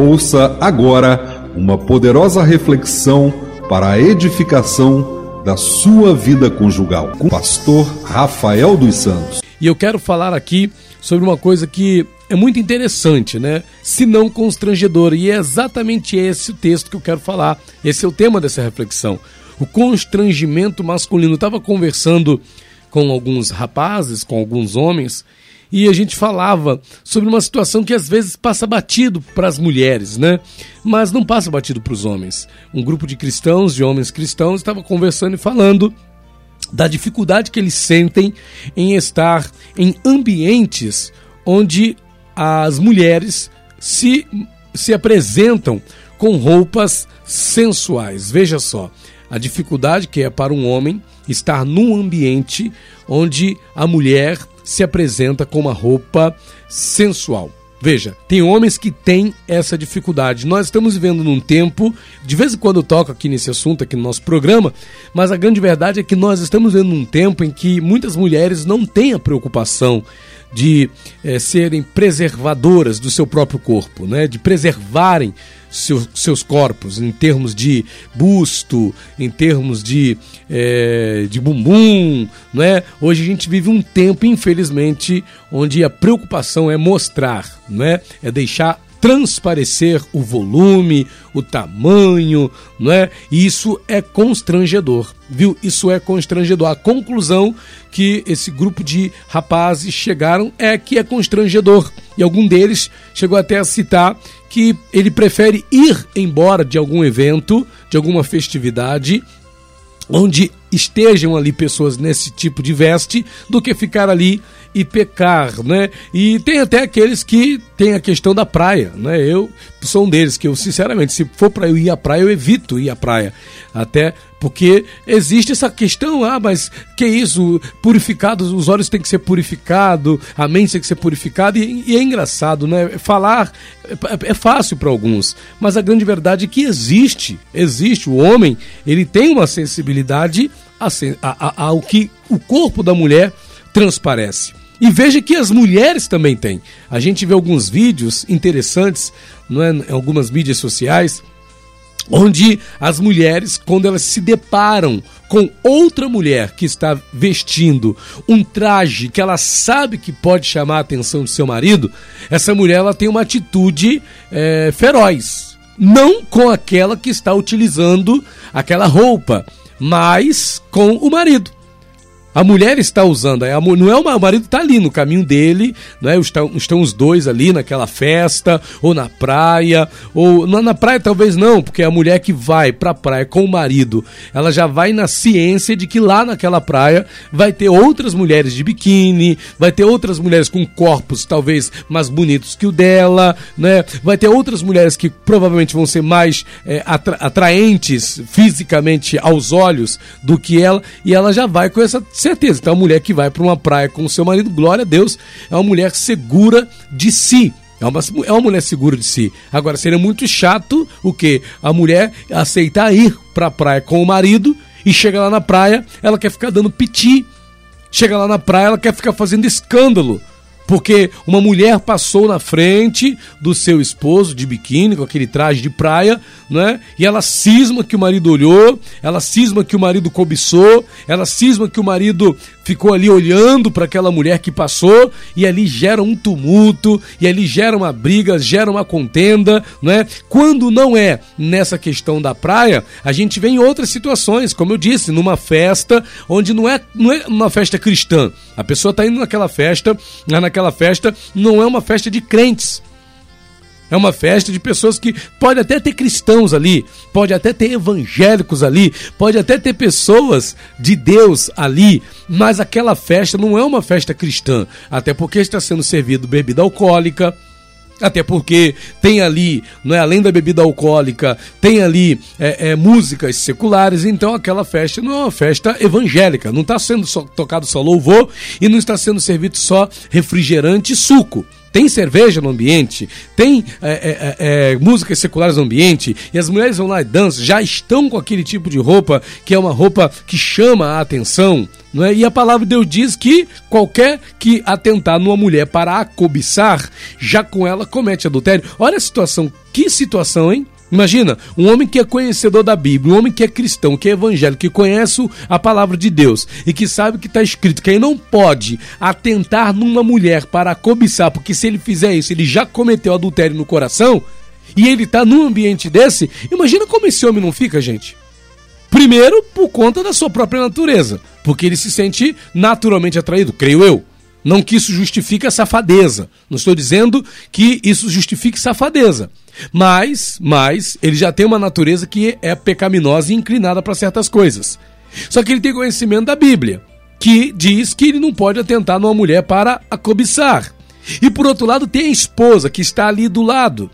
Ouça agora uma poderosa reflexão para a edificação da sua vida conjugal com o pastor Rafael dos Santos. E eu quero falar aqui sobre uma coisa que é muito interessante, né? Se não constrangedora. E é exatamente esse o texto que eu quero falar. Esse é o tema dessa reflexão. O constrangimento masculino. Eu estava conversando com alguns rapazes, com alguns homens, e a gente falava sobre uma situação que às vezes passa batido para as mulheres, né? Mas não passa batido para os homens. Um grupo de cristãos, de homens cristãos, estava conversando e falando da dificuldade que eles sentem em estar em ambientes onde as mulheres se, se apresentam com roupas sensuais. Veja só, a dificuldade que é para um homem estar num ambiente onde a mulher se apresenta com uma roupa sensual. Veja, tem homens que têm essa dificuldade. Nós estamos vivendo num tempo, de vez em quando eu toco aqui nesse assunto, aqui no nosso programa, mas a grande verdade é que nós estamos vivendo num tempo em que muitas mulheres não têm a preocupação de é, serem preservadoras do seu próprio corpo, né? de preservarem seu, seus corpos em termos de busto, em termos de, é, de bumbum. Né? Hoje a gente vive um tempo, infelizmente, onde a preocupação é mostrar, né? é deixar transparecer o volume, o tamanho, não é? E isso é constrangedor, viu? Isso é constrangedor. A conclusão que esse grupo de rapazes chegaram é que é constrangedor. E algum deles chegou até a citar que ele prefere ir embora de algum evento, de alguma festividade, onde estejam ali pessoas nesse tipo de veste, do que ficar ali e pecar, né? E tem até aqueles que tem a questão da praia, né? Eu sou um deles que eu sinceramente, se for para eu ir à praia, eu evito ir à praia, até porque existe essa questão, ah, mas que isso? Purificados, os olhos têm que ser purificados, a mente tem que ser purificada e, e é engraçado, né? Falar é, é fácil para alguns, mas a grande verdade é que existe, existe o homem, ele tem uma sensibilidade ao que o corpo da mulher transparece. E veja que as mulheres também têm. A gente vê alguns vídeos interessantes não é, em algumas mídias sociais onde as mulheres, quando elas se deparam com outra mulher que está vestindo um traje que ela sabe que pode chamar a atenção de seu marido, essa mulher ela tem uma atitude é, feroz. Não com aquela que está utilizando aquela roupa, mas com o marido. A mulher está usando, não é o marido está ali no caminho dele, não é? Estão, estão os dois ali naquela festa ou na praia ou na, na praia talvez não, porque a mulher que vai para a praia com o marido, ela já vai na ciência de que lá naquela praia vai ter outras mulheres de biquíni, vai ter outras mulheres com corpos talvez mais bonitos que o dela, né? Vai ter outras mulheres que provavelmente vão ser mais é, atra atraentes fisicamente aos olhos do que ela e ela já vai com essa certeza. Então, a mulher que vai para uma praia com o seu marido, glória a Deus, é uma mulher segura de si. É uma, é uma mulher segura de si. Agora, seria muito chato o que? A mulher aceitar ir para a praia com o marido e chega lá na praia, ela quer ficar dando piti. Chega lá na praia, ela quer ficar fazendo escândalo porque uma mulher passou na frente do seu esposo de biquíni, com aquele traje de praia, né? E ela cisma que o marido olhou, ela cisma que o marido cobiçou, ela cisma que o marido ficou ali olhando para aquela mulher que passou e ali gera um tumulto, e ali gera uma briga, gera uma contenda, né? Quando não é nessa questão da praia, a gente vê em outras situações, como eu disse, numa festa onde não é, não é uma festa cristã. A pessoa está indo naquela festa, naquela aquela festa não é uma festa de crentes. É uma festa de pessoas que pode até ter cristãos ali, pode até ter evangélicos ali, pode até ter pessoas de Deus ali, mas aquela festa não é uma festa cristã, até porque está sendo servido bebida alcoólica, até porque tem ali, não é além da bebida alcoólica, tem ali é, é, músicas seculares, então aquela festa não é uma festa evangélica, não está sendo só, tocado só louvor e não está sendo servido só refrigerante e suco. Tem cerveja no ambiente, tem é, é, é, músicas seculares no ambiente, e as mulheres vão lá e dançam, já estão com aquele tipo de roupa que é uma roupa que chama a atenção, não é? E a palavra de Deus diz que qualquer que atentar numa mulher para a cobiçar, já com ela comete adultério. Olha a situação, que situação, hein? Imagina, um homem que é conhecedor da Bíblia, um homem que é cristão, que é evangélico, que conhece a palavra de Deus e que sabe que está escrito que ele não pode atentar numa mulher para cobiçar, porque se ele fizer isso, ele já cometeu adultério no coração e ele está num ambiente desse. Imagina como esse homem não fica, gente. Primeiro, por conta da sua própria natureza, porque ele se sente naturalmente atraído, creio eu. Não que isso justifique a safadeza. Não estou dizendo que isso justifique safadeza. Mas, mas, ele já tem uma natureza que é pecaminosa e inclinada para certas coisas. Só que ele tem conhecimento da Bíblia, que diz que ele não pode atentar numa mulher para a cobiçar. E por outro lado, tem a esposa que está ali do lado,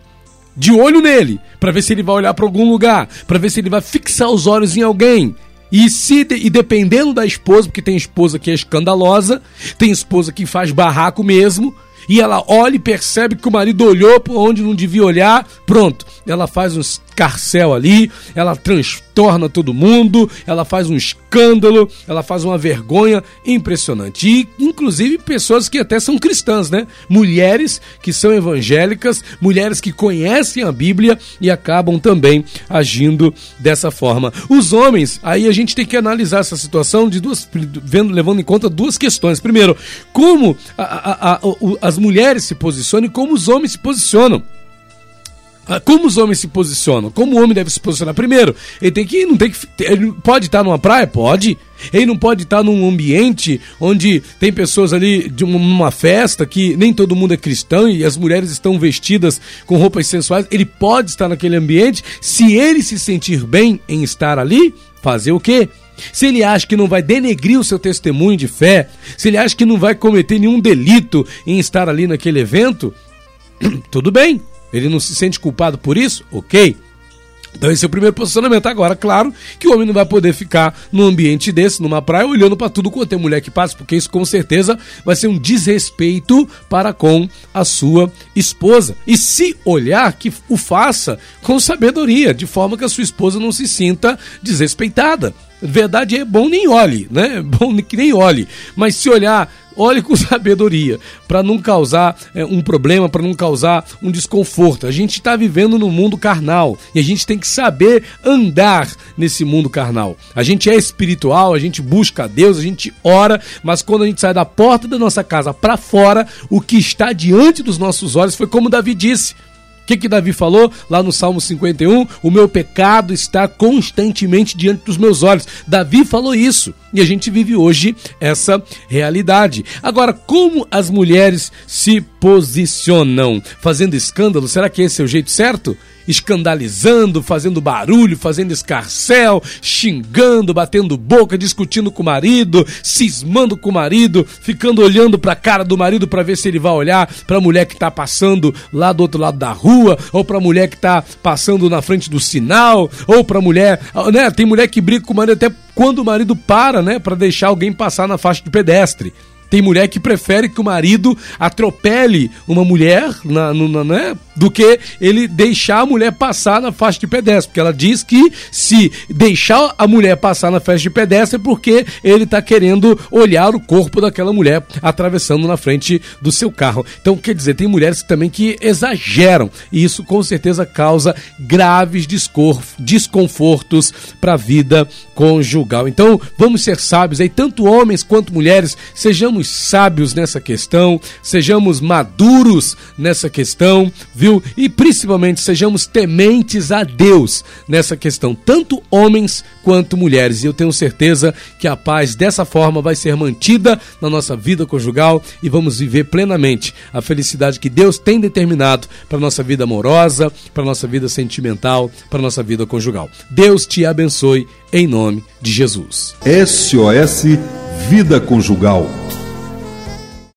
de olho nele, para ver se ele vai olhar para algum lugar, para ver se ele vai fixar os olhos em alguém. E, se, e dependendo da esposa, porque tem esposa que é escandalosa, tem esposa que faz barraco mesmo, e ela olha e percebe que o marido olhou para onde não devia olhar, pronto, ela faz um escarcel ali, ela transtorna todo mundo, ela faz um escândalo, ela faz uma vergonha impressionante. E, inclusive, pessoas que até são cristãs, né? Mulheres que são evangélicas, mulheres que conhecem a Bíblia e acabam também agindo dessa forma. Os homens, aí a gente tem que analisar essa situação de duas, vendo, levando em conta duas questões. Primeiro, como a, a, a, as mulheres se posicionam e como os homens se posicionam. Ah, como os homens se posicionam? Como o homem deve se posicionar? Primeiro, ele tem que. Não tem que ele pode estar numa praia? Pode. Ele não pode estar num ambiente onde tem pessoas ali de uma festa que nem todo mundo é cristão e as mulheres estão vestidas com roupas sensuais. Ele pode estar naquele ambiente. Se ele se sentir bem em estar ali, fazer o quê? Se ele acha que não vai denegrir o seu testemunho de fé, se ele acha que não vai cometer nenhum delito em estar ali naquele evento, tudo bem, ele não se sente culpado por isso? Ok. Então esse é o primeiro posicionamento. Agora, claro que o homem não vai poder ficar num ambiente desse, numa praia, olhando para tudo quanto é mulher que passa, porque isso com certeza vai ser um desrespeito para com a sua esposa. E se olhar, que o faça com sabedoria, de forma que a sua esposa não se sinta desrespeitada. Verdade é bom nem olhe, né? Bom que nem olhe. Mas se olhar olhe com sabedoria, para não causar é, um problema, para não causar um desconforto. A gente está vivendo no mundo carnal e a gente tem que saber andar nesse mundo carnal. A gente é espiritual, a gente busca a Deus, a gente ora, mas quando a gente sai da porta da nossa casa para fora, o que está diante dos nossos olhos foi como Davi disse: que, que Davi falou lá no Salmo 51? O meu pecado está constantemente diante dos meus olhos. Davi falou isso e a gente vive hoje essa realidade. Agora, como as mulheres se posicionam? Fazendo escândalo? Será que esse é o jeito certo? escandalizando, fazendo barulho, fazendo escarcel, xingando, batendo boca, discutindo com o marido, cismando com o marido, ficando olhando para a cara do marido para ver se ele vai olhar para a mulher que está passando lá do outro lado da rua, ou para a mulher que está passando na frente do sinal, ou para a mulher, né, tem mulher que briga com o marido até quando o marido para, né, para deixar alguém passar na faixa de pedestre. Tem mulher que prefere que o marido atropele uma mulher na, na, né, do que ele deixar a mulher passar na faixa de pedestre. Porque ela diz que se deixar a mulher passar na faixa de pedestre é porque ele está querendo olhar o corpo daquela mulher atravessando na frente do seu carro. Então, quer dizer, tem mulheres também que exageram. E isso com certeza causa graves desconfortos para a vida conjugal. Então, vamos ser sábios aí, tanto homens quanto mulheres, sejamos sábios nessa questão, sejamos maduros nessa questão, viu? E principalmente sejamos tementes a Deus nessa questão, tanto homens quanto mulheres. E eu tenho certeza que a paz dessa forma vai ser mantida na nossa vida conjugal e vamos viver plenamente a felicidade que Deus tem determinado para nossa vida amorosa, para nossa vida sentimental, para nossa vida conjugal. Deus te abençoe em nome de Jesus. SOS Vida Conjugal